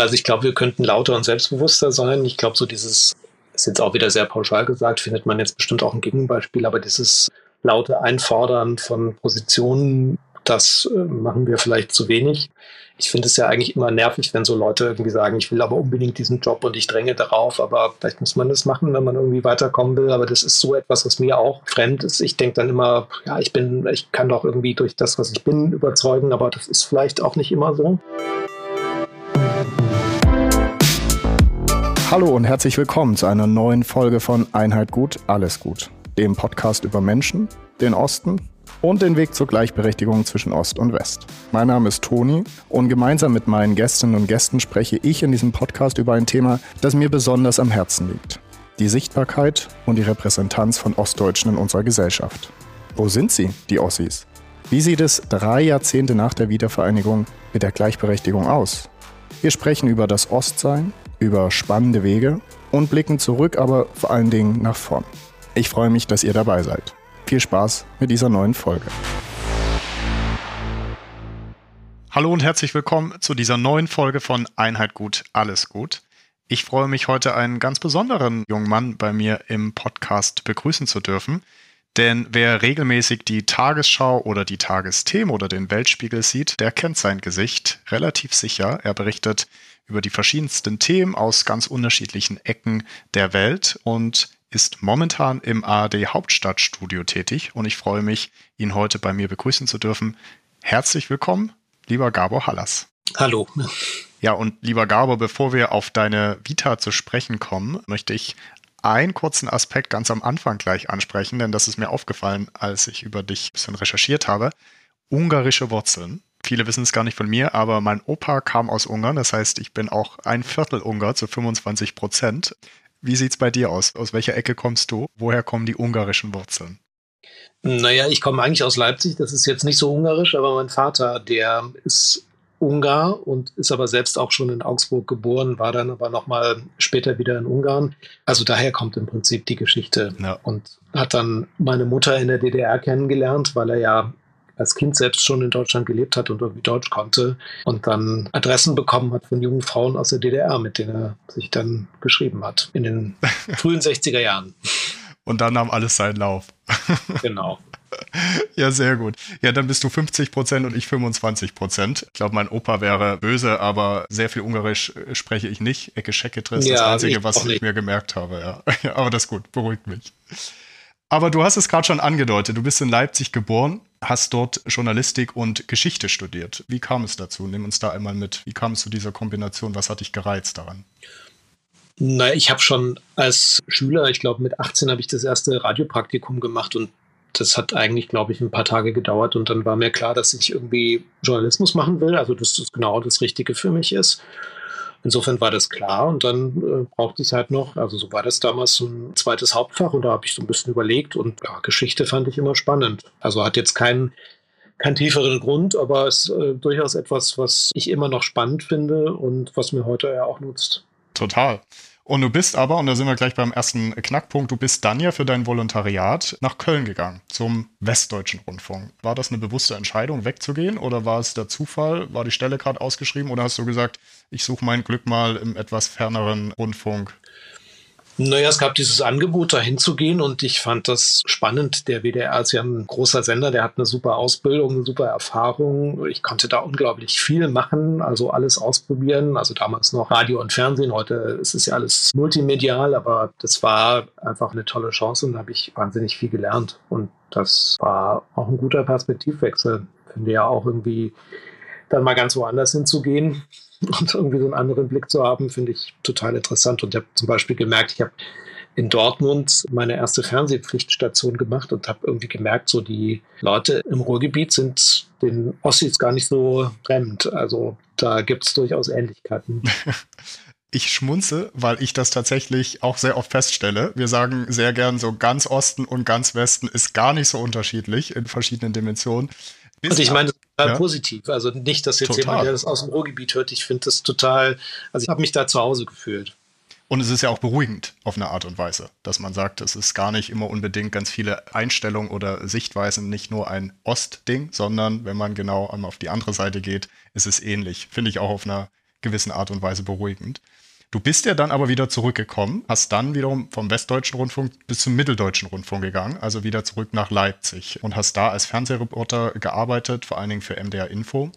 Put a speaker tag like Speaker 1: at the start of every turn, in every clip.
Speaker 1: Also ich glaube, wir könnten lauter und selbstbewusster sein. Ich glaube, so dieses, ist jetzt auch wieder sehr pauschal gesagt, findet man jetzt bestimmt auch ein Gegenbeispiel, aber dieses laute Einfordern von Positionen, das äh, machen wir vielleicht zu wenig. Ich finde es ja eigentlich immer nervig, wenn so Leute irgendwie sagen, ich will aber unbedingt diesen Job und ich dränge darauf, aber vielleicht muss man das machen, wenn man irgendwie weiterkommen will. Aber das ist so etwas, was mir auch fremd ist. Ich denke dann immer, ja, ich bin, ich kann doch irgendwie durch das, was ich bin, überzeugen, aber das ist vielleicht auch nicht immer so.
Speaker 2: Hallo und herzlich willkommen zu einer neuen Folge von Einheit gut, alles gut, dem Podcast über Menschen, den Osten und den Weg zur Gleichberechtigung zwischen Ost und West. Mein Name ist Toni und gemeinsam mit meinen Gästinnen und Gästen spreche ich in diesem Podcast über ein Thema, das mir besonders am Herzen liegt. Die Sichtbarkeit und die Repräsentanz von Ostdeutschen in unserer Gesellschaft. Wo sind sie, die Ossis? Wie sieht es drei Jahrzehnte nach der Wiedervereinigung mit der Gleichberechtigung aus? Wir sprechen über das Ostsein, über spannende Wege und blicken zurück, aber vor allen Dingen nach vorn. Ich freue mich, dass ihr dabei seid. Viel Spaß mit dieser neuen Folge. Hallo und herzlich willkommen zu dieser neuen Folge von Einheit gut, alles gut. Ich freue mich heute einen ganz besonderen jungen Mann bei mir im Podcast begrüßen zu dürfen. Denn wer regelmäßig die Tagesschau oder die Tagesthemen oder den Weltspiegel sieht, der kennt sein Gesicht relativ sicher. Er berichtet über die verschiedensten Themen aus ganz unterschiedlichen Ecken der Welt und ist momentan im ARD Hauptstadtstudio tätig und ich freue mich, ihn heute bei mir begrüßen zu dürfen. Herzlich willkommen, lieber Gabor Hallas.
Speaker 1: Hallo.
Speaker 2: Ja, und lieber Gabor, bevor wir auf deine Vita zu sprechen kommen, möchte ich einen kurzen Aspekt ganz am Anfang gleich ansprechen, denn das ist mir aufgefallen, als ich über dich ein bisschen recherchiert habe. Ungarische Wurzeln. Viele wissen es gar nicht von mir, aber mein Opa kam aus Ungarn, das heißt, ich bin auch ein Viertel Ungar zu 25 Prozent. Wie sieht es bei dir aus? Aus welcher Ecke kommst du? Woher kommen die ungarischen Wurzeln?
Speaker 1: Naja, ich komme eigentlich aus Leipzig. Das ist jetzt nicht so ungarisch, aber mein Vater, der ist Ungar und ist aber selbst auch schon in Augsburg geboren, war dann aber nochmal später wieder in Ungarn. Also daher kommt im Prinzip die Geschichte. Ja. Und hat dann meine Mutter in der DDR kennengelernt, weil er ja als Kind selbst schon in Deutschland gelebt hat und irgendwie Deutsch konnte und dann Adressen bekommen hat von jungen Frauen aus der DDR, mit denen er sich dann geschrieben hat in den frühen 60er Jahren.
Speaker 2: Und dann nahm alles seinen Lauf.
Speaker 1: genau.
Speaker 2: Ja, sehr gut. Ja, dann bist du 50 Prozent und ich 25 Prozent. Ich glaube, mein Opa wäre böse, aber sehr viel Ungarisch spreche ich nicht. Ecke Scheketris, ja, das Einzige, was ich mir gemerkt habe. Ja. aber das ist gut, beruhigt mich. Aber du hast es gerade schon angedeutet. Du bist in Leipzig geboren, hast dort Journalistik und Geschichte studiert. Wie kam es dazu? Nimm uns da einmal mit. Wie kam es zu dieser Kombination? Was hat dich gereizt daran?
Speaker 1: Na, ich habe schon als Schüler, ich glaube mit 18 habe ich das erste Radiopraktikum gemacht und das hat eigentlich, glaube ich, ein paar Tage gedauert und dann war mir klar, dass ich irgendwie Journalismus machen will, also dass das genau das Richtige für mich ist. Insofern war das klar und dann äh, brauchte ich halt noch, also so war das damals, ein zweites Hauptfach und da habe ich so ein bisschen überlegt und ja, Geschichte fand ich immer spannend. Also hat jetzt keinen keinen tieferen Grund, aber ist äh, durchaus etwas, was ich immer noch spannend finde und was mir heute ja auch nutzt.
Speaker 2: Total. Und du bist aber, und da sind wir gleich beim ersten Knackpunkt, du bist dann ja für dein Volontariat nach Köln gegangen, zum Westdeutschen Rundfunk. War das eine bewusste Entscheidung, wegzugehen oder war es der Zufall? War die Stelle gerade ausgeschrieben oder hast du gesagt, ich suche mein Glück mal im etwas ferneren Rundfunk?
Speaker 1: Naja, es gab dieses Angebot, da hinzugehen und ich fand das spannend. Der WDR ist ja ein großer Sender, der hat eine super Ausbildung, eine super Erfahrung. Ich konnte da unglaublich viel machen, also alles ausprobieren. Also damals noch Radio und Fernsehen, heute ist es ja alles multimedial, aber das war einfach eine tolle Chance und da habe ich wahnsinnig viel gelernt. Und das war auch ein guter Perspektivwechsel. Finde ja auch irgendwie dann mal ganz woanders hinzugehen und irgendwie so einen anderen Blick zu haben, finde ich total interessant. Und ich habe zum Beispiel gemerkt, ich habe in Dortmund meine erste Fernsehpflichtstation gemacht und habe irgendwie gemerkt, so die Leute im Ruhrgebiet sind den Ossis gar nicht so fremd. Also da gibt es durchaus Ähnlichkeiten.
Speaker 2: Ich schmunze, weil ich das tatsächlich auch sehr oft feststelle. Wir sagen sehr gern so ganz Osten und ganz Westen ist gar nicht so unterschiedlich in verschiedenen Dimensionen.
Speaker 1: Und ich meine, total ja. positiv. Also nicht, dass jetzt total. jemand, der das aus dem Ruhrgebiet hört, ich finde das total, also ich habe mich da zu Hause gefühlt.
Speaker 2: Und es ist ja auch beruhigend auf eine Art und Weise, dass man sagt, es ist gar nicht immer unbedingt ganz viele Einstellungen oder Sichtweisen, nicht nur ein Ostding, sondern wenn man genau auf die andere Seite geht, ist es ähnlich. Finde ich auch auf einer gewissen Art und Weise beruhigend. Du bist ja dann aber wieder zurückgekommen, hast dann wiederum vom Westdeutschen Rundfunk bis zum Mitteldeutschen Rundfunk gegangen, also wieder zurück nach Leipzig und hast da als Fernsehreporter gearbeitet, vor allen Dingen für MDR Info.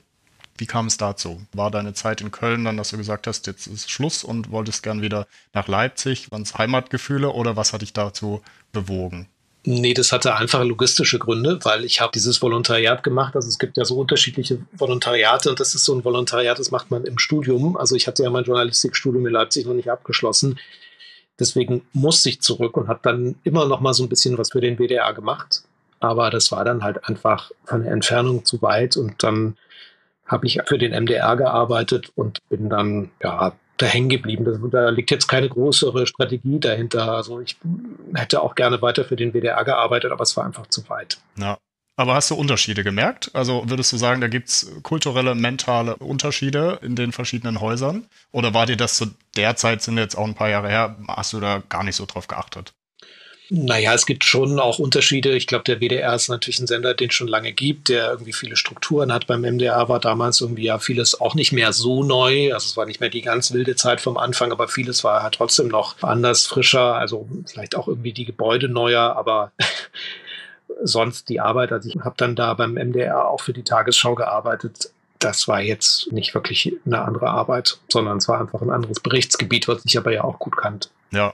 Speaker 2: Wie kam es dazu? War deine Zeit in Köln dann, dass du gesagt hast, jetzt ist Schluss und wolltest gern wieder nach Leipzig? Waren es Heimatgefühle oder was hat dich dazu bewogen?
Speaker 1: Nee, das hatte einfach logistische Gründe, weil ich habe dieses Volontariat gemacht. Also es gibt ja so unterschiedliche Volontariate und das ist so ein Volontariat, das macht man im Studium. Also ich hatte ja mein Journalistikstudium in Leipzig noch nicht abgeschlossen. Deswegen musste ich zurück und habe dann immer noch mal so ein bisschen was für den WDR gemacht. Aber das war dann halt einfach von der Entfernung zu weit und dann habe ich für den MDR gearbeitet und bin dann ja da hängen geblieben. Das, da liegt jetzt keine größere Strategie dahinter. Also ich hätte auch gerne weiter für den WDR gearbeitet, aber es war einfach zu weit.
Speaker 2: Ja. Aber hast du Unterschiede gemerkt? Also würdest du sagen, da gibt es kulturelle, mentale Unterschiede in den verschiedenen Häusern? Oder war dir das zu der Zeit, sind jetzt auch ein paar Jahre her, hast du da gar nicht so drauf geachtet?
Speaker 1: Naja, es gibt schon auch Unterschiede. Ich glaube, der WDR ist natürlich ein Sender, den es schon lange gibt, der irgendwie viele Strukturen hat. Beim MDR war damals irgendwie ja vieles auch nicht mehr so neu. Also es war nicht mehr die ganz wilde Zeit vom Anfang, aber vieles war halt trotzdem noch anders, frischer. Also vielleicht auch irgendwie die Gebäude neuer, aber sonst die Arbeit. Also ich habe dann da beim MDR auch für die Tagesschau gearbeitet. Das war jetzt nicht wirklich eine andere Arbeit, sondern es war einfach ein anderes Berichtsgebiet, was ich aber ja auch gut kannte.
Speaker 2: Ja,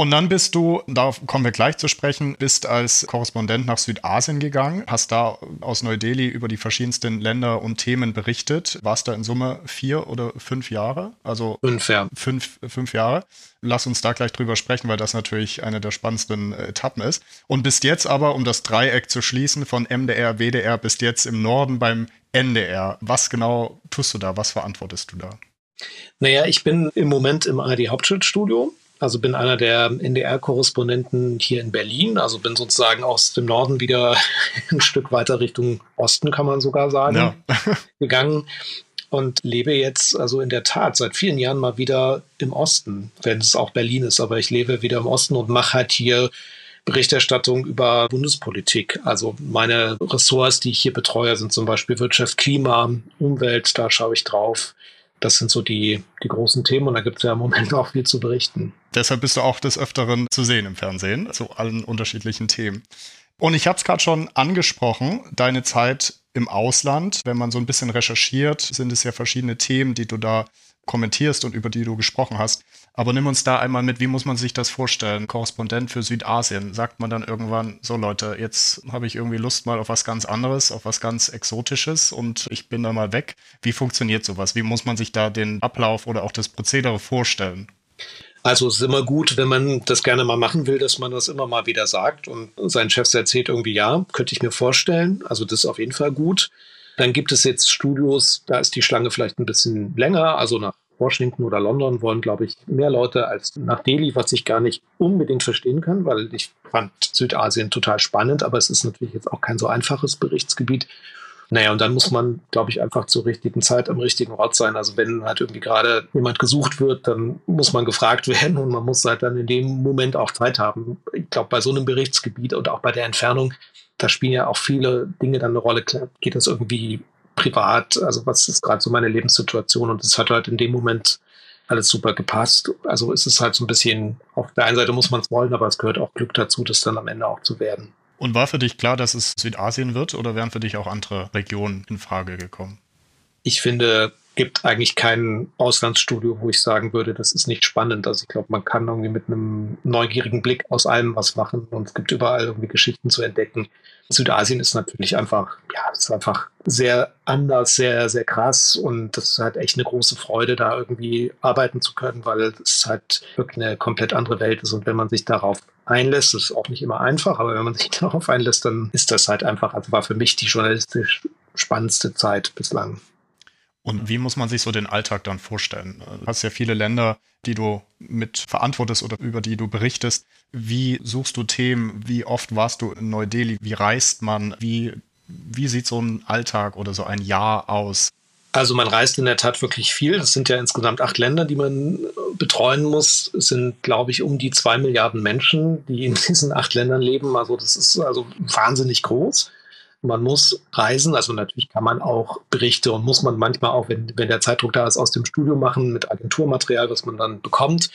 Speaker 2: und dann bist du, darauf kommen wir gleich zu sprechen, bist als Korrespondent nach Südasien gegangen, hast da aus Neu-Delhi über die verschiedensten Länder und Themen berichtet. Warst da in Summe vier oder fünf Jahre? Also
Speaker 1: fünf, ja.
Speaker 2: fünf, fünf Jahre. Lass uns da gleich drüber sprechen, weil das natürlich eine der spannendsten Etappen ist. Und bist jetzt aber, um das Dreieck zu schließen, von MDR, WDR, bist jetzt im Norden beim NDR. Was genau tust du da? Was verantwortest du da?
Speaker 1: Naja, ich bin im Moment im ARD Hauptstadtstudio also bin einer der NDR-Korrespondenten hier in Berlin. Also bin sozusagen aus dem Norden wieder ein Stück weiter Richtung Osten, kann man sogar sagen, ja. gegangen und lebe jetzt also in der Tat seit vielen Jahren mal wieder im Osten, wenn es auch Berlin ist, aber ich lebe wieder im Osten und mache halt hier Berichterstattung über Bundespolitik. Also meine Ressorts, die ich hier betreue, sind zum Beispiel Wirtschaft, Klima, Umwelt, da schaue ich drauf das sind so die, die großen Themen und da gibt es ja im Moment auch viel zu berichten.
Speaker 2: Deshalb bist du auch des Öfteren zu sehen im Fernsehen, zu allen unterschiedlichen Themen. Und ich habe es gerade schon angesprochen, deine Zeit im Ausland. Wenn man so ein bisschen recherchiert, sind es ja verschiedene Themen, die du da kommentierst und über die du gesprochen hast. Aber nimm uns da einmal mit, wie muss man sich das vorstellen? Korrespondent für Südasien, sagt man dann irgendwann, so Leute, jetzt habe ich irgendwie Lust mal auf was ganz anderes, auf was ganz Exotisches und ich bin da mal weg. Wie funktioniert sowas? Wie muss man sich da den Ablauf oder auch das Prozedere vorstellen?
Speaker 1: Also es ist immer gut, wenn man das gerne mal machen will, dass man das immer mal wieder sagt und sein Chef erzählt irgendwie, ja, könnte ich mir vorstellen. Also das ist auf jeden Fall gut. Dann gibt es jetzt Studios, da ist die Schlange vielleicht ein bisschen länger. Also nach Washington oder London wollen, glaube ich, mehr Leute als nach Delhi, was ich gar nicht unbedingt verstehen kann, weil ich fand Südasien total spannend, aber es ist natürlich jetzt auch kein so einfaches Berichtsgebiet. Naja, und dann muss man, glaube ich, einfach zur richtigen Zeit am richtigen Ort sein. Also wenn halt irgendwie gerade jemand gesucht wird, dann muss man gefragt werden und man muss halt dann in dem Moment auch Zeit haben. Ich glaube, bei so einem Berichtsgebiet und auch bei der Entfernung da spielen ja auch viele Dinge dann eine Rolle. Geht das irgendwie privat? Also was ist gerade so meine Lebenssituation? Und es hat halt in dem Moment alles super gepasst. Also es ist halt so ein bisschen, auf der einen Seite muss man es wollen, aber es gehört auch Glück dazu, das dann am Ende auch zu werden.
Speaker 2: Und war für dich klar, dass es Südasien wird oder wären für dich auch andere Regionen in Frage gekommen?
Speaker 1: Ich finde, gibt eigentlich kein Auslandsstudio, wo ich sagen würde, das ist nicht spannend. Also ich glaube, man kann irgendwie mit einem neugierigen Blick aus allem was machen und es gibt überall irgendwie Geschichten zu entdecken. Südasien ist natürlich einfach, ja, ist einfach sehr anders, sehr, sehr krass und das ist halt echt eine große Freude, da irgendwie arbeiten zu können, weil es halt wirklich eine komplett andere Welt ist und wenn man sich darauf einlässt, ist auch nicht immer einfach, aber wenn man sich darauf einlässt, dann ist das halt einfach, also war für mich die journalistisch spannendste Zeit bislang.
Speaker 2: Und wie muss man sich so den Alltag dann vorstellen? Du hast ja viele Länder, die du mit verantwortest oder über die du berichtest. Wie suchst du Themen? Wie oft warst du in Neu-Delhi? Wie reist man? Wie, wie sieht so ein Alltag oder so ein Jahr aus?
Speaker 1: Also man reist in der Tat wirklich viel. Das sind ja insgesamt acht Länder, die man betreuen muss. Es sind, glaube ich, um die zwei Milliarden Menschen, die in diesen acht Ländern leben. Also das ist also wahnsinnig groß. Man muss reisen. Also natürlich kann man auch Berichte und muss man manchmal auch, wenn, wenn der Zeitdruck da ist, aus dem Studio machen mit Agenturmaterial, was man dann bekommt.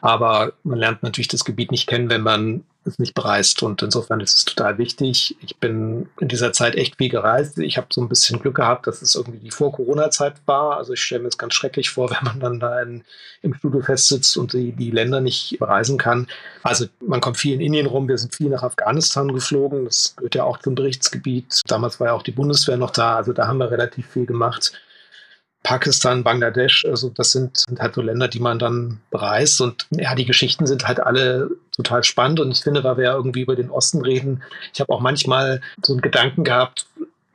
Speaker 1: Aber man lernt natürlich das Gebiet nicht kennen, wenn man es nicht bereist. Und insofern ist es total wichtig. Ich bin in dieser Zeit echt viel gereist. Ich habe so ein bisschen Glück gehabt, dass es irgendwie die Vor-Corona-Zeit war. Also ich stelle mir es ganz schrecklich vor, wenn man dann da in, im Studio festsitzt und die, die Länder nicht bereisen kann. Also man kommt viel in Indien rum. Wir sind viel nach Afghanistan geflogen. Das gehört ja auch zum Berichtsgebiet. Damals war ja auch die Bundeswehr noch da. Also da haben wir relativ viel gemacht. Pakistan, Bangladesch, also das sind, sind, halt so Länder, die man dann bereist. Und ja, die Geschichten sind halt alle total spannend. Und ich finde, weil wir ja irgendwie über den Osten reden, ich habe auch manchmal so einen Gedanken gehabt,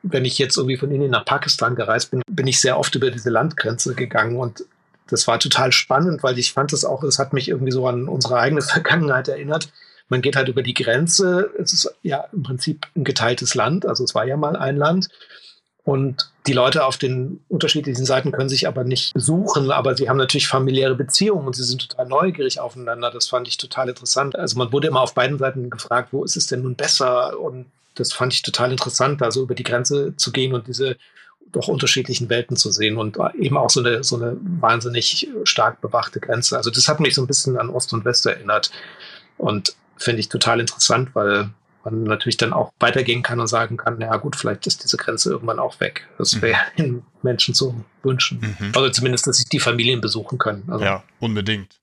Speaker 1: wenn ich jetzt irgendwie von Indien nach Pakistan gereist bin, bin ich sehr oft über diese Landgrenze gegangen. Und das war total spannend, weil ich fand es auch, es hat mich irgendwie so an unsere eigene Vergangenheit erinnert. Man geht halt über die Grenze. Es ist ja im Prinzip ein geteiltes Land. Also es war ja mal ein Land. Und die Leute auf den unterschiedlichen Seiten können sich aber nicht besuchen, aber sie haben natürlich familiäre Beziehungen und sie sind total neugierig aufeinander. Das fand ich total interessant. Also man wurde immer auf beiden Seiten gefragt, wo ist es denn nun besser? Und das fand ich total interessant, da so über die Grenze zu gehen und diese doch unterschiedlichen Welten zu sehen und eben auch so eine, so eine wahnsinnig stark bewachte Grenze. Also das hat mich so ein bisschen an Ost und West erinnert und finde ich total interessant, weil man natürlich dann auch weitergehen kann und sagen kann, ja gut, vielleicht ist diese Grenze irgendwann auch weg. Das wäre mhm. den Menschen zu wünschen. Mhm. Also zumindest, dass sich die Familien besuchen können. Also
Speaker 2: ja, unbedingt.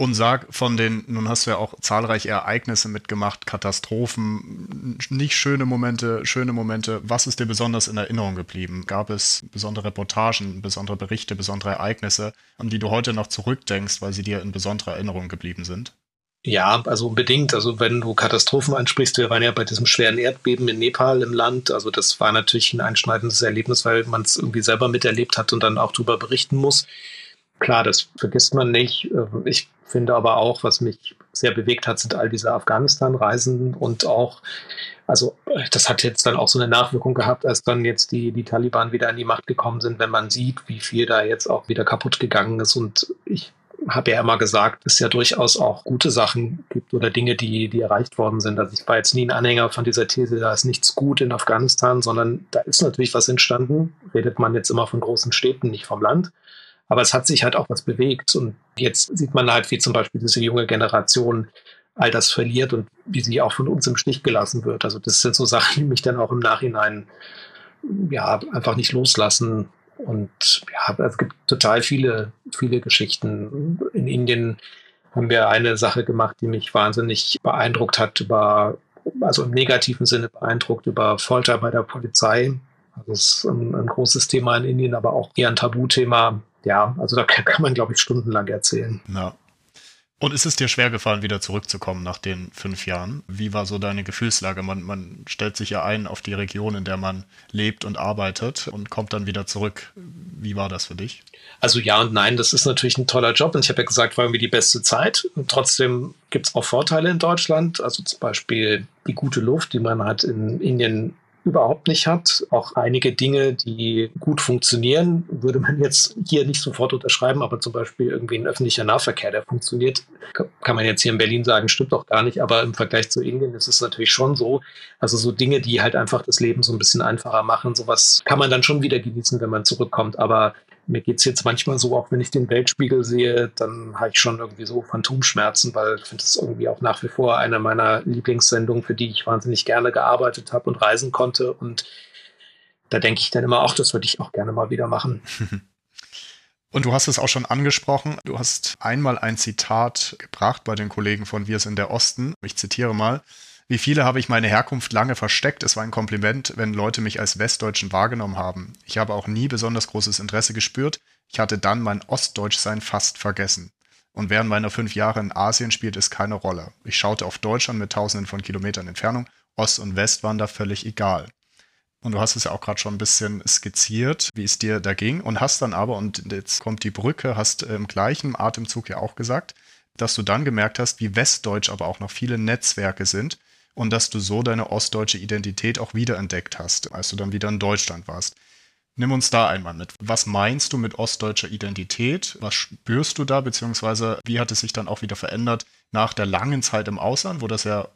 Speaker 2: Und sag von den, nun hast du ja auch zahlreiche Ereignisse mitgemacht, Katastrophen, nicht schöne Momente, schöne Momente. Was ist dir besonders in Erinnerung geblieben? Gab es besondere Reportagen, besondere Berichte, besondere Ereignisse, an die du heute noch zurückdenkst, weil sie dir in besonderer Erinnerung geblieben sind?
Speaker 1: Ja, also unbedingt. Also wenn du Katastrophen ansprichst, wir waren ja bei diesem schweren Erdbeben in Nepal im Land. Also das war natürlich ein einschneidendes Erlebnis, weil man es irgendwie selber miterlebt hat und dann auch darüber berichten muss. Klar, das vergisst man nicht. Ich finde aber auch, was mich sehr bewegt hat, sind all diese Afghanistan-Reisen und auch, also das hat jetzt dann auch so eine Nachwirkung gehabt, als dann jetzt die, die Taliban wieder an die Macht gekommen sind, wenn man sieht, wie viel da jetzt auch wieder kaputt gegangen ist. Und ich habe ja immer gesagt, es ja durchaus auch gute Sachen gibt oder Dinge, die, die erreicht worden sind. Also ich war jetzt nie ein Anhänger von dieser These, da ist nichts gut in Afghanistan, sondern da ist natürlich was entstanden. Redet man jetzt immer von großen Städten, nicht vom Land. Aber es hat sich halt auch was bewegt. Und jetzt sieht man halt, wie zum Beispiel diese junge Generation all das verliert und wie sie auch von uns im Stich gelassen wird. Also das sind so Sachen, die mich dann auch im Nachhinein ja einfach nicht loslassen und ja, es gibt total viele, viele Geschichten. In Indien haben wir eine Sache gemacht, die mich wahnsinnig beeindruckt hat, über, also im negativen Sinne beeindruckt, über Folter bei der Polizei. Also das ist ein, ein großes Thema in Indien, aber auch eher ein Tabuthema. Ja, also da kann, man, glaube ich, stundenlang erzählen.
Speaker 2: Ja, und ist es dir schwer gefallen, wieder zurückzukommen nach den fünf Jahren? Wie war so deine Gefühlslage? Man, man stellt sich ja ein auf die Region, in der man lebt und arbeitet und kommt dann wieder zurück. Wie war das für dich?
Speaker 1: Also ja und nein, das ist natürlich ein toller Job und ich habe ja gesagt, war irgendwie die beste Zeit. Und trotzdem gibt es auch Vorteile in Deutschland, also zum Beispiel die gute Luft, die man hat in Indien überhaupt nicht hat. Auch einige Dinge, die gut funktionieren, würde man jetzt hier nicht sofort unterschreiben, aber zum Beispiel irgendwie ein öffentlicher Nahverkehr, der funktioniert, kann man jetzt hier in Berlin sagen, stimmt doch gar nicht, aber im Vergleich zu Indien ist es natürlich schon so. Also so Dinge, die halt einfach das Leben so ein bisschen einfacher machen, sowas kann man dann schon wieder genießen, wenn man zurückkommt. Aber mir geht es jetzt manchmal so, auch wenn ich den Weltspiegel sehe, dann habe ich schon irgendwie so Phantomschmerzen, weil ich finde es irgendwie auch nach wie vor eine meiner Lieblingssendungen, für die ich wahnsinnig gerne gearbeitet habe und reisen konnte. Und da denke ich dann immer auch, das würde ich auch gerne mal wieder machen.
Speaker 2: Und du hast es auch schon angesprochen. Du hast einmal ein Zitat gebracht bei den Kollegen von Wir sind der Osten. Ich zitiere mal. Wie viele habe ich meine Herkunft lange versteckt? Es war ein Kompliment, wenn Leute mich als Westdeutschen wahrgenommen haben. Ich habe auch nie besonders großes Interesse gespürt. Ich hatte dann mein Ostdeutschsein fast vergessen. Und während meiner fünf Jahre in Asien spielt es keine Rolle. Ich schaute auf Deutschland mit tausenden von Kilometern Entfernung. Ost und West waren da völlig egal. Und du hast es ja auch gerade schon ein bisschen skizziert, wie es dir da ging. Und hast dann aber, und jetzt kommt die Brücke, hast im gleichen Atemzug ja auch gesagt, dass du dann gemerkt hast, wie westdeutsch aber auch noch viele Netzwerke sind und dass du so deine ostdeutsche Identität auch wiederentdeckt hast, als du dann wieder in Deutschland warst. Nimm uns da einmal mit. Was meinst du mit ostdeutscher Identität? Was spürst du da, beziehungsweise wie hat es sich dann auch wieder verändert nach der langen Zeit im Ausland, wo das ja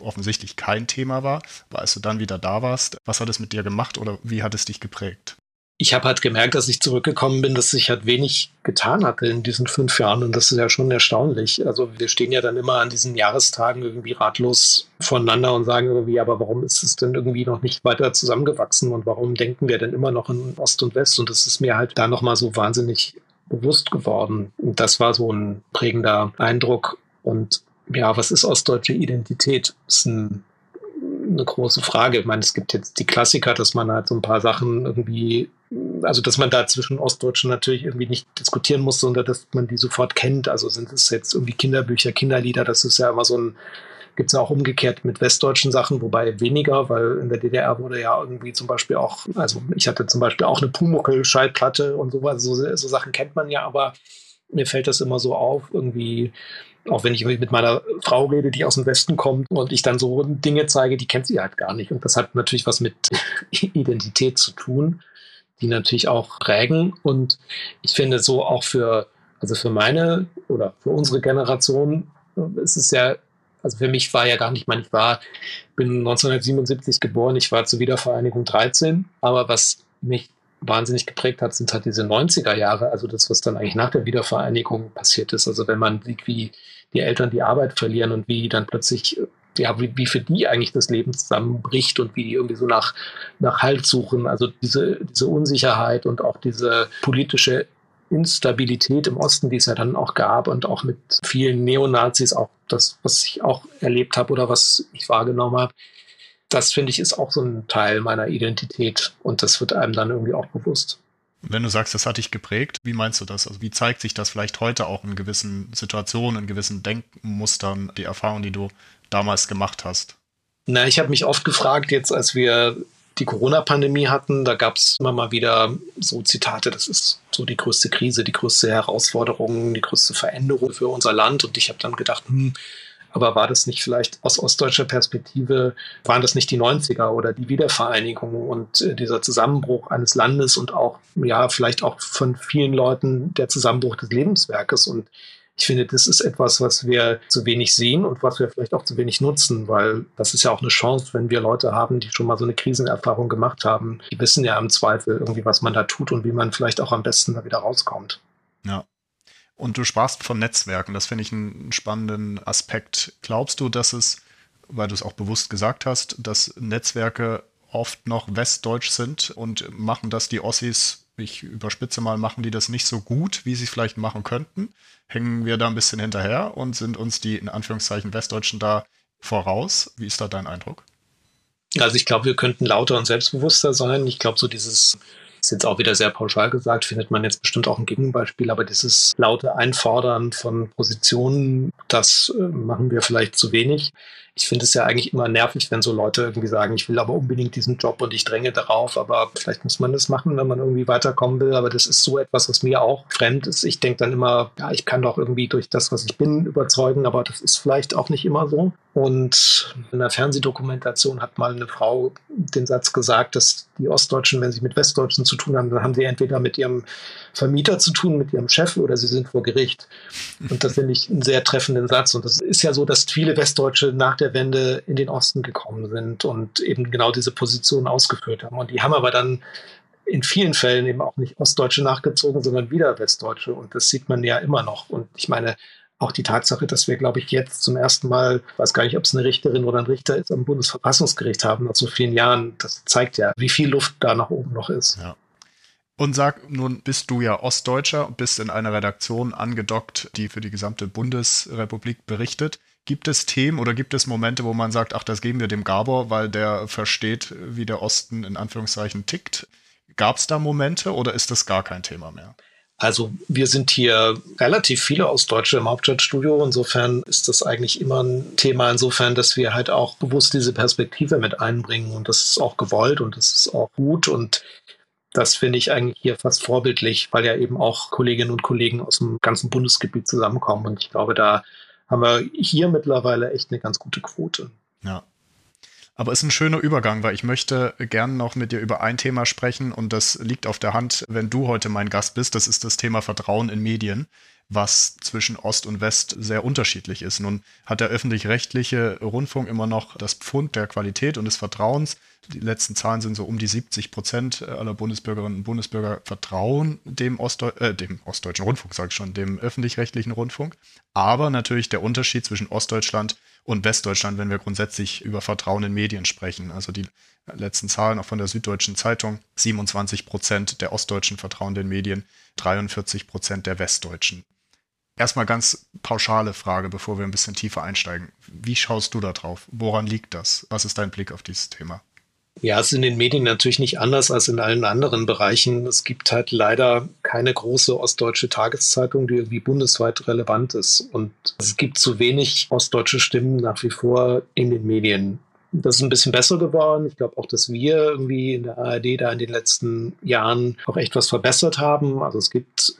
Speaker 2: offensichtlich kein Thema war, aber als du dann wieder da warst, was hat es mit dir gemacht oder wie hat es dich geprägt?
Speaker 1: Ich habe halt gemerkt, dass ich zurückgekommen bin, dass sich halt wenig getan hatte in diesen fünf Jahren. Und das ist ja schon erstaunlich. Also wir stehen ja dann immer an diesen Jahrestagen irgendwie ratlos voneinander und sagen irgendwie, aber warum ist es denn irgendwie noch nicht weiter zusammengewachsen und warum denken wir denn immer noch in Ost und West? Und das ist mir halt da nochmal so wahnsinnig bewusst geworden. Und das war so ein prägender Eindruck. Und ja, was ist ostdeutsche Identität? Das ist ein eine große Frage. Ich meine, es gibt jetzt die Klassiker, dass man halt so ein paar Sachen irgendwie, also dass man da zwischen Ostdeutschen natürlich irgendwie nicht diskutieren muss, sondern dass man die sofort kennt. Also sind es jetzt irgendwie Kinderbücher, Kinderlieder, das ist ja immer so ein, gibt es ja auch umgekehrt mit westdeutschen Sachen, wobei weniger, weil in der DDR wurde ja irgendwie zum Beispiel auch, also ich hatte zum Beispiel auch eine Pumuckel-Schallplatte und sowas, so, so Sachen kennt man ja, aber mir fällt das immer so auf, irgendwie, auch wenn ich mit meiner Frau rede, die aus dem Westen kommt und ich dann so Dinge zeige, die kennt sie halt gar nicht. Und das hat natürlich was mit Identität zu tun, die natürlich auch prägen. Und ich finde so auch für, also für meine oder für unsere Generation ist es ja, also für mich war ja gar nicht, ich meine, ich war, bin 1977 geboren, ich war zur Wiedervereinigung 13, aber was mich wahnsinnig geprägt hat, sind halt diese 90er Jahre, also das, was dann eigentlich nach der Wiedervereinigung passiert ist. Also wenn man sieht, wie die Eltern die Arbeit verlieren und wie dann plötzlich, ja, wie, wie für die eigentlich das Leben zusammenbricht und wie die irgendwie so nach, nach Halt suchen. Also diese, diese Unsicherheit und auch diese politische Instabilität im Osten, die es ja dann auch gab und auch mit vielen Neonazis, auch das, was ich auch erlebt habe oder was ich wahrgenommen habe, das finde ich ist auch so ein Teil meiner Identität und das wird einem dann irgendwie auch bewusst.
Speaker 2: Wenn du sagst, das hat dich geprägt, wie meinst du das? Also wie zeigt sich das vielleicht heute auch in gewissen Situationen, in gewissen Denkmustern, die Erfahrung, die du damals gemacht hast?
Speaker 1: Na, ich habe mich oft gefragt, jetzt als wir die Corona-Pandemie hatten, da gab es immer mal wieder so Zitate, das ist so die größte Krise, die größte Herausforderung, die größte Veränderung für unser Land. Und ich habe dann gedacht, hm, aber war das nicht vielleicht aus ostdeutscher Perspektive, waren das nicht die 90er oder die Wiedervereinigung und äh, dieser Zusammenbruch eines Landes und auch, ja, vielleicht auch von vielen Leuten der Zusammenbruch des Lebenswerkes? Und ich finde, das ist etwas, was wir zu wenig sehen und was wir vielleicht auch zu wenig nutzen, weil das ist ja auch eine Chance, wenn wir Leute haben, die schon mal so eine Krisenerfahrung gemacht haben. Die wissen ja im Zweifel irgendwie, was man da tut und wie man vielleicht auch am besten da wieder rauskommt.
Speaker 2: Ja, und du sprachst von Netzwerken. Das finde ich einen spannenden Aspekt. Glaubst du, dass es, weil du es auch bewusst gesagt hast, dass Netzwerke oft noch westdeutsch sind und machen das die Ossis, ich überspitze mal, machen die das nicht so gut, wie sie es vielleicht machen könnten? Hängen wir da ein bisschen hinterher und sind uns die in Anführungszeichen Westdeutschen da voraus? Wie ist da dein Eindruck?
Speaker 1: Also ich glaube, wir könnten lauter und selbstbewusster sein. Ich glaube, so dieses ist jetzt auch wieder sehr pauschal gesagt, findet man jetzt bestimmt auch ein Gegenbeispiel, aber dieses laute Einfordern von Positionen, das äh, machen wir vielleicht zu wenig ich finde es ja eigentlich immer nervig, wenn so Leute irgendwie sagen, ich will aber unbedingt diesen Job und ich dränge darauf, aber vielleicht muss man das machen, wenn man irgendwie weiterkommen will. Aber das ist so etwas, was mir auch fremd ist. Ich denke dann immer, ja, ich kann doch irgendwie durch das, was ich bin, überzeugen, aber das ist vielleicht auch nicht immer so. Und in einer Fernsehdokumentation hat mal eine Frau den Satz gesagt, dass die Ostdeutschen, wenn sie mit Westdeutschen zu tun haben, dann haben sie entweder mit ihrem Vermieter zu tun, mit ihrem Chef oder sie sind vor Gericht. Und das finde ich einen sehr treffenden Satz. Und das ist ja so, dass viele Westdeutsche nach der Wende in den Osten gekommen sind und eben genau diese Position ausgeführt haben. Und die haben aber dann in vielen Fällen eben auch nicht Ostdeutsche nachgezogen, sondern wieder Westdeutsche. Und das sieht man ja immer noch. Und ich meine, auch die Tatsache, dass wir, glaube ich, jetzt zum ersten Mal, weiß gar nicht, ob es eine Richterin oder ein Richter ist, am Bundesverfassungsgericht haben nach so vielen Jahren, das zeigt ja, wie viel Luft da nach oben noch ist.
Speaker 2: Ja. Und sag, nun bist du ja Ostdeutscher und bist in einer Redaktion angedockt, die für die gesamte Bundesrepublik berichtet. Gibt es Themen oder gibt es Momente, wo man sagt, ach, das geben wir dem Gabor, weil der versteht, wie der Osten in Anführungszeichen tickt? Gab es da Momente oder ist das gar kein Thema mehr?
Speaker 1: Also wir sind hier relativ viele Ostdeutsche im Hauptstadtstudio. Insofern ist das eigentlich immer ein Thema, insofern, dass wir halt auch bewusst diese Perspektive mit einbringen. Und das ist auch gewollt und das ist auch gut. Und das finde ich eigentlich hier fast vorbildlich, weil ja eben auch Kolleginnen und Kollegen aus dem ganzen Bundesgebiet zusammenkommen. Und ich glaube, da haben wir hier mittlerweile echt eine ganz gute Quote.
Speaker 2: Ja. Aber es ist ein schöner Übergang, weil ich möchte gerne noch mit dir über ein Thema sprechen und das liegt auf der Hand, wenn du heute mein Gast bist. Das ist das Thema Vertrauen in Medien. Was zwischen Ost und West sehr unterschiedlich ist. Nun hat der öffentlich-rechtliche Rundfunk immer noch das Pfund der Qualität und des Vertrauens. Die letzten Zahlen sind so um die 70 Prozent aller Bundesbürgerinnen und Bundesbürger vertrauen dem, Ostdeu äh, dem ostdeutschen Rundfunk, sage ich schon, dem öffentlich-rechtlichen Rundfunk. Aber natürlich der Unterschied zwischen Ostdeutschland und Westdeutschland, wenn wir grundsätzlich über Vertrauen in Medien sprechen. Also die letzten Zahlen auch von der Süddeutschen Zeitung, 27 Prozent der Ostdeutschen vertrauen den Medien, 43 Prozent der Westdeutschen. Erstmal ganz pauschale Frage, bevor wir ein bisschen tiefer einsteigen. Wie schaust du da drauf? Woran liegt das? Was ist dein Blick auf dieses Thema?
Speaker 1: Ja, es ist in den Medien natürlich nicht anders als in allen anderen Bereichen. Es gibt halt leider keine große ostdeutsche Tageszeitung, die irgendwie bundesweit relevant ist. Und es gibt zu wenig ostdeutsche Stimmen nach wie vor in den Medien. Das ist ein bisschen besser geworden. Ich glaube auch, dass wir irgendwie in der ARD da in den letzten Jahren auch echt was verbessert haben. Also es gibt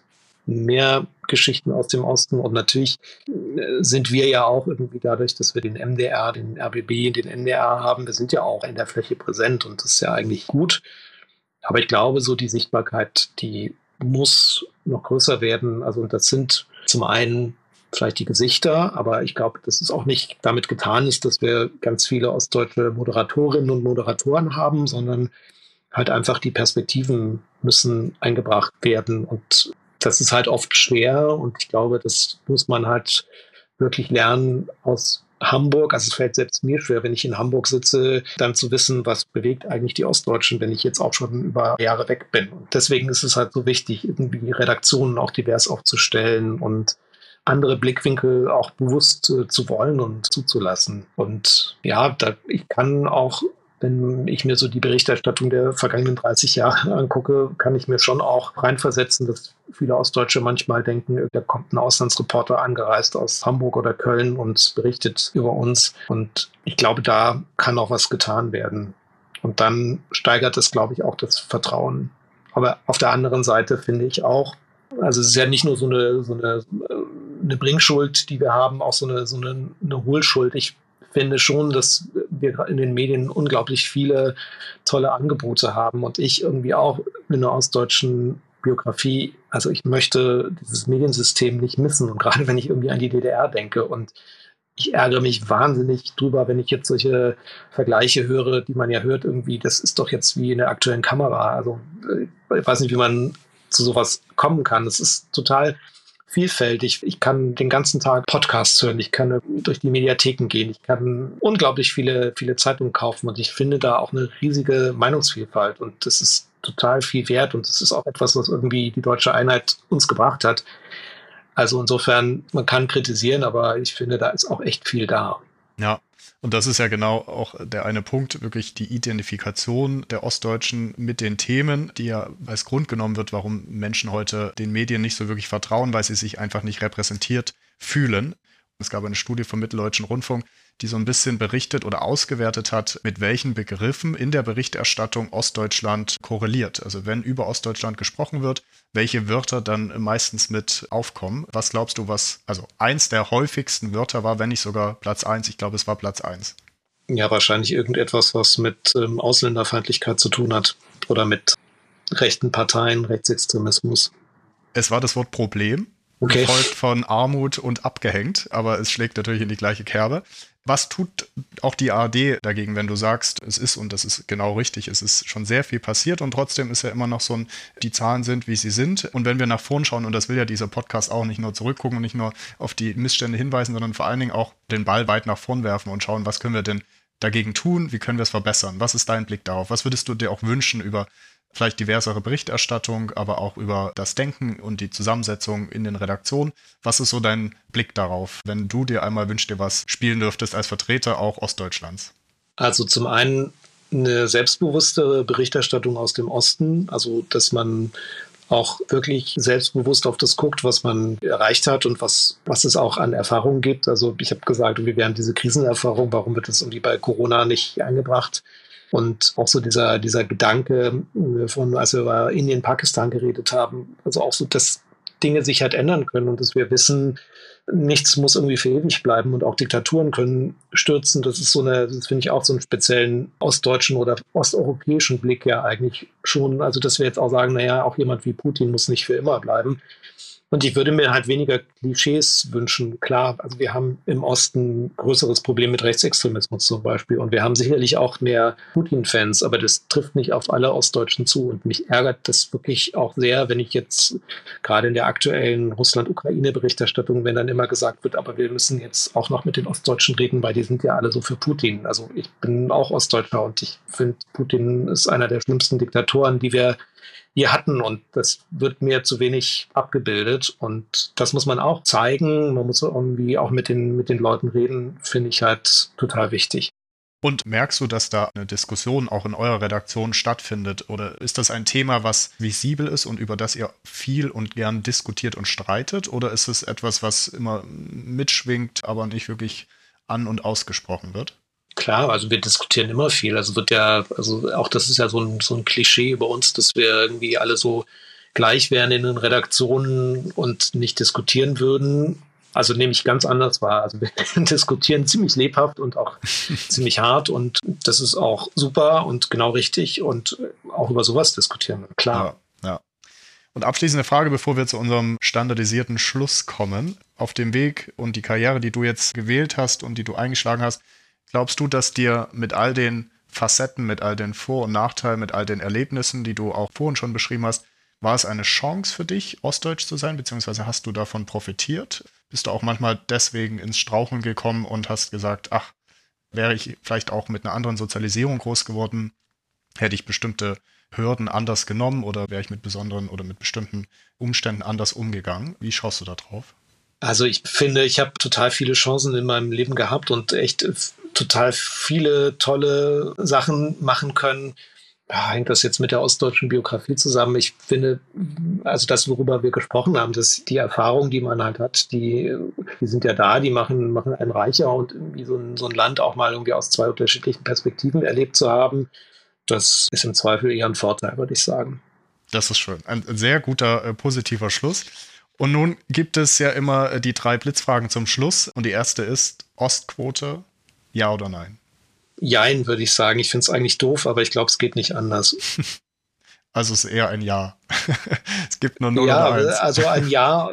Speaker 1: mehr Geschichten aus dem Osten. Und natürlich äh, sind wir ja auch irgendwie dadurch, dass wir den MDR, den RBB, den NDR haben, wir sind ja auch in der Fläche präsent und das ist ja eigentlich gut. Aber ich glaube, so die Sichtbarkeit, die muss noch größer werden. Also und das sind zum einen vielleicht die Gesichter, aber ich glaube, dass es auch nicht damit getan ist, dass wir ganz viele ostdeutsche Moderatorinnen und Moderatoren haben, sondern halt einfach die Perspektiven müssen eingebracht werden und das ist halt oft schwer und ich glaube, das muss man halt wirklich lernen aus Hamburg, also es fällt selbst mir schwer, wenn ich in Hamburg sitze, dann zu wissen, was bewegt eigentlich die Ostdeutschen, wenn ich jetzt auch schon über Jahre weg bin. Und deswegen ist es halt so wichtig, irgendwie Redaktionen auch divers aufzustellen und andere Blickwinkel auch bewusst äh, zu wollen und zuzulassen. Und ja, da, ich kann auch wenn ich mir so die Berichterstattung der vergangenen 30 Jahre angucke, kann ich mir schon auch reinversetzen, dass viele Ostdeutsche manchmal denken, da kommt ein Auslandsreporter angereist aus Hamburg oder Köln und berichtet über uns. Und ich glaube, da kann auch was getan werden. Und dann steigert es, glaube ich, auch das Vertrauen. Aber auf der anderen Seite finde ich auch, also es ist ja nicht nur so eine, so eine, eine Bringschuld, die wir haben, auch so eine, so eine, eine Hohlschuld. Ich finde schon, dass wir in den Medien unglaublich viele tolle Angebote haben und ich irgendwie auch in der ostdeutschen Biografie, also ich möchte dieses Mediensystem nicht missen und gerade wenn ich irgendwie an die DDR denke und ich ärgere mich wahnsinnig drüber, wenn ich jetzt solche Vergleiche höre, die man ja hört, irgendwie, das ist doch jetzt wie in der aktuellen Kamera. Also ich weiß nicht, wie man zu sowas kommen kann. Es ist total vielfältig. Ich kann den ganzen Tag Podcasts hören, ich kann durch die Mediatheken gehen, ich kann unglaublich viele, viele Zeitungen kaufen und ich finde da auch eine riesige Meinungsvielfalt und das ist total viel wert und das ist auch etwas, was irgendwie die deutsche Einheit uns gebracht hat. Also insofern, man kann kritisieren, aber ich finde, da ist auch echt viel da.
Speaker 2: Ja, und das ist ja genau auch der eine Punkt, wirklich die Identifikation der Ostdeutschen mit den Themen, die ja als Grund genommen wird, warum Menschen heute den Medien nicht so wirklich vertrauen, weil sie sich einfach nicht repräsentiert fühlen. Es gab eine Studie vom Mitteldeutschen Rundfunk, die so ein bisschen berichtet oder ausgewertet hat, mit welchen Begriffen in der Berichterstattung Ostdeutschland korreliert. Also wenn über Ostdeutschland gesprochen wird, welche Wörter dann meistens mit aufkommen. Was glaubst du, was, also eins der häufigsten Wörter war, wenn nicht sogar Platz eins, ich glaube, es war Platz eins.
Speaker 1: Ja, wahrscheinlich irgendetwas, was mit ähm, Ausländerfeindlichkeit zu tun hat oder mit rechten Parteien, Rechtsextremismus.
Speaker 2: Es war das Wort Problem, okay. gefolgt von Armut und abgehängt, aber es schlägt natürlich in die gleiche Kerbe. Was tut auch die ARD dagegen, wenn du sagst, es ist, und das ist genau richtig, es ist schon sehr viel passiert und trotzdem ist ja immer noch so ein, die Zahlen sind, wie sie sind. Und wenn wir nach vorn schauen, und das will ja dieser Podcast auch nicht nur zurückgucken und nicht nur auf die Missstände hinweisen, sondern vor allen Dingen auch den Ball weit nach vorn werfen und schauen, was können wir denn dagegen tun, wie können wir es verbessern? Was ist dein Blick darauf? Was würdest du dir auch wünschen über vielleicht diversere Berichterstattung, aber auch über das Denken und die Zusammensetzung in den Redaktionen. Was ist so dein Blick darauf, wenn du dir einmal wünschst, dir was spielen dürftest als Vertreter auch Ostdeutschlands?
Speaker 1: Also zum einen eine selbstbewusstere Berichterstattung aus dem Osten, also dass man auch wirklich selbstbewusst auf das guckt, was man erreicht hat und was, was es auch an Erfahrungen gibt. Also ich habe gesagt, wir haben diese Krisenerfahrung, warum wird das irgendwie bei Corona nicht eingebracht? Und auch so dieser, dieser Gedanke äh, von, als wir über Indien, Pakistan geredet haben, also auch so, dass Dinge sich halt ändern können und dass wir wissen, nichts muss irgendwie für ewig bleiben und auch Diktaturen können stürzen. Das ist so eine, das finde ich auch so einen speziellen ostdeutschen oder osteuropäischen Blick ja eigentlich schon. Also, dass wir jetzt auch sagen, naja, auch jemand wie Putin muss nicht für immer bleiben. Und ich würde mir halt weniger Klischees wünschen. Klar, also wir haben im Osten größeres Problem mit Rechtsextremismus zum Beispiel. Und wir haben sicherlich auch mehr Putin-Fans, aber das trifft nicht auf alle Ostdeutschen zu. Und mich ärgert das wirklich auch sehr, wenn ich jetzt gerade in der aktuellen Russland-Ukraine-Berichterstattung, wenn dann immer gesagt wird, aber wir müssen jetzt auch noch mit den Ostdeutschen reden, weil die sind ja alle so für Putin. Also ich bin auch Ostdeutscher und ich finde, Putin ist einer der schlimmsten Diktatoren, die wir hier hatten. Und das wird mir zu wenig abgebildet. Und das muss man auch zeigen. Man muss irgendwie auch mit den, mit den Leuten reden, finde ich halt total wichtig.
Speaker 2: Und merkst du, dass da eine Diskussion auch in eurer Redaktion stattfindet? Oder ist das ein Thema, was visibel ist und über das ihr viel und gern diskutiert und streitet? Oder ist es etwas, was immer mitschwingt, aber nicht wirklich an und ausgesprochen wird?
Speaker 1: Klar, also wir diskutieren immer viel. Also wird ja, also auch das ist ja so ein, so ein Klischee über uns, dass wir irgendwie alle so gleich wären in den Redaktionen und nicht diskutieren würden. Also nehme ich ganz anders wahr. Also wir diskutieren ziemlich lebhaft und auch ziemlich hart und das ist auch super und genau richtig und auch über sowas diskutieren, klar.
Speaker 2: Ja, ja. Und abschließende Frage, bevor wir zu unserem standardisierten Schluss kommen. Auf dem Weg und die Karriere, die du jetzt gewählt hast und die du eingeschlagen hast, Glaubst du, dass dir mit all den Facetten, mit all den Vor- und Nachteilen, mit all den Erlebnissen, die du auch vorhin schon beschrieben hast, war es eine Chance für dich, Ostdeutsch zu sein, beziehungsweise hast du davon profitiert? Bist du auch manchmal deswegen ins Straucheln gekommen und hast gesagt, ach, wäre ich vielleicht auch mit einer anderen Sozialisierung groß geworden, hätte ich bestimmte Hürden anders genommen oder wäre ich mit besonderen oder mit bestimmten Umständen anders umgegangen? Wie schaust du da drauf?
Speaker 1: Also ich finde, ich habe total viele Chancen in meinem Leben gehabt und echt total viele tolle Sachen machen können. Ja, hängt das jetzt mit der ostdeutschen Biografie zusammen? Ich finde, also das, worüber wir gesprochen haben, dass die Erfahrungen, die man halt hat, die, die sind ja da, die machen, machen einen reicher und irgendwie so ein, so ein Land auch mal irgendwie aus zwei unterschiedlichen Perspektiven erlebt zu haben, das ist im Zweifel eher ein Vorteil, würde ich sagen.
Speaker 2: Das ist schön. Ein sehr guter, äh, positiver Schluss. Und nun gibt es ja immer äh, die drei Blitzfragen zum Schluss. Und die erste ist Ostquote, ja oder nein?
Speaker 1: Jein, würde ich sagen. Ich finde es eigentlich doof, aber ich glaube, es geht nicht anders.
Speaker 2: Also es ist eher ein Ja. es gibt nur 0
Speaker 1: ja,
Speaker 2: oder 1.
Speaker 1: also ein Ja.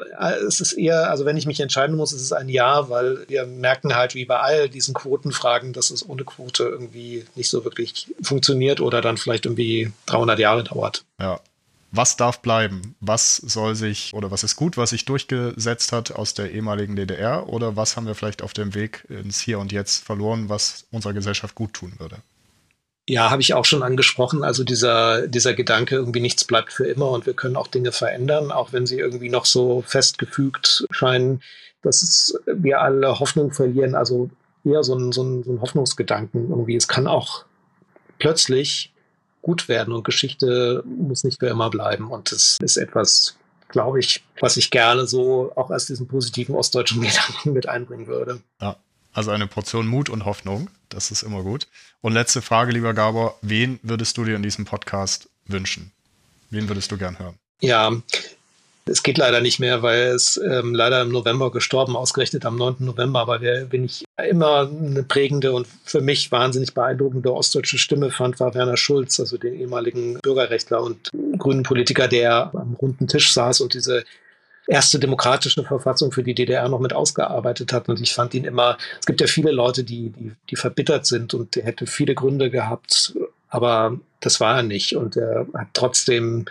Speaker 1: Es ist eher, also wenn ich mich entscheiden muss, ist es ein Ja, weil wir merken halt wie bei all diesen Quotenfragen, dass es ohne Quote irgendwie nicht so wirklich funktioniert oder dann vielleicht irgendwie 300 Jahre dauert.
Speaker 2: Ja, was darf bleiben? Was soll sich oder was ist gut, was sich durchgesetzt hat aus der ehemaligen DDR oder was haben wir vielleicht auf dem Weg ins Hier und Jetzt verloren, was unserer Gesellschaft gut tun würde?
Speaker 1: Ja, habe ich auch schon angesprochen. Also dieser, dieser Gedanke, irgendwie nichts bleibt für immer und wir können auch Dinge verändern, auch wenn sie irgendwie noch so festgefügt scheinen, dass wir alle Hoffnung verlieren. Also eher so ein, so ein, so ein Hoffnungsgedanken irgendwie. Es kann auch plötzlich gut werden und Geschichte muss nicht für immer bleiben. Und das ist etwas, glaube ich, was ich gerne so auch als diesen positiven ostdeutschen Gedanken mit einbringen würde.
Speaker 2: Ja, also eine Portion Mut und Hoffnung, das ist immer gut. Und letzte Frage, lieber Gabor, wen würdest du dir in diesem Podcast wünschen? Wen würdest du gern hören?
Speaker 1: Ja, es geht leider nicht mehr, weil es ähm, leider im November gestorben, ausgerechnet am 9. November. Aber wer, wenn ich immer eine prägende und für mich wahnsinnig beeindruckende ostdeutsche Stimme fand, war Werner Schulz, also den ehemaligen Bürgerrechtler und grünen Politiker, der am runden Tisch saß und diese erste demokratische Verfassung für die DDR noch mit ausgearbeitet hat. Und ich fand ihn immer, es gibt ja viele Leute, die, die, die verbittert sind und der hätte viele Gründe gehabt, aber das war er nicht. Und er hat trotzdem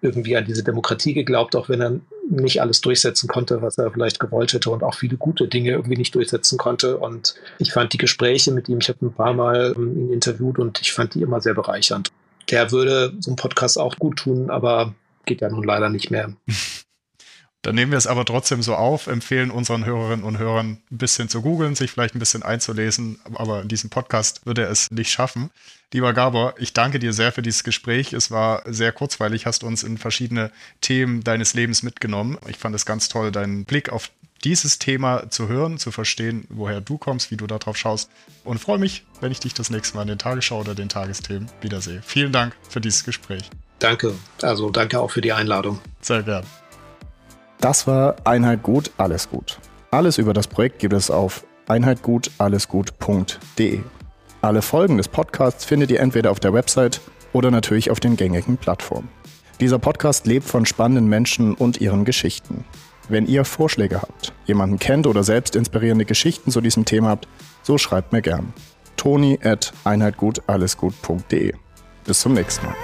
Speaker 1: irgendwie an diese Demokratie geglaubt, auch wenn er nicht alles durchsetzen konnte, was er vielleicht gewollt hätte und auch viele gute Dinge irgendwie nicht durchsetzen konnte. Und ich fand die Gespräche mit ihm, ich habe ein paar Mal ähm, ihn interviewt und ich fand die immer sehr bereichernd. Der würde so einen Podcast auch gut tun, aber geht ja nun leider nicht mehr.
Speaker 2: Dann nehmen wir es aber trotzdem so auf, empfehlen unseren Hörerinnen und Hörern ein bisschen zu googeln, sich vielleicht ein bisschen einzulesen, aber in diesem Podcast würde er es nicht schaffen. Lieber Gabor, ich danke dir sehr für dieses Gespräch. Es war sehr kurzweilig, hast uns in verschiedene Themen deines Lebens mitgenommen. Ich fand es ganz toll, deinen Blick auf dieses Thema zu hören, zu verstehen, woher du kommst, wie du darauf schaust und freue mich, wenn ich dich das nächste Mal in den Tagesschau oder den Tagesthemen wiedersehe. Vielen Dank für dieses Gespräch.
Speaker 1: Danke, also danke auch für die Einladung.
Speaker 2: Sehr gern.
Speaker 3: Das war Einheit gut, alles gut. Alles über das Projekt gibt es auf einheitgutallesgut.de. Alle Folgen des Podcasts findet ihr entweder auf der Website oder natürlich auf den gängigen Plattformen.
Speaker 2: Dieser Podcast lebt von spannenden Menschen und ihren Geschichten. Wenn ihr Vorschläge habt, jemanden kennt oder selbst inspirierende Geschichten zu diesem Thema habt, so schreibt mir gern. Toni at einheitgutallesgut.de. Bis zum nächsten Mal.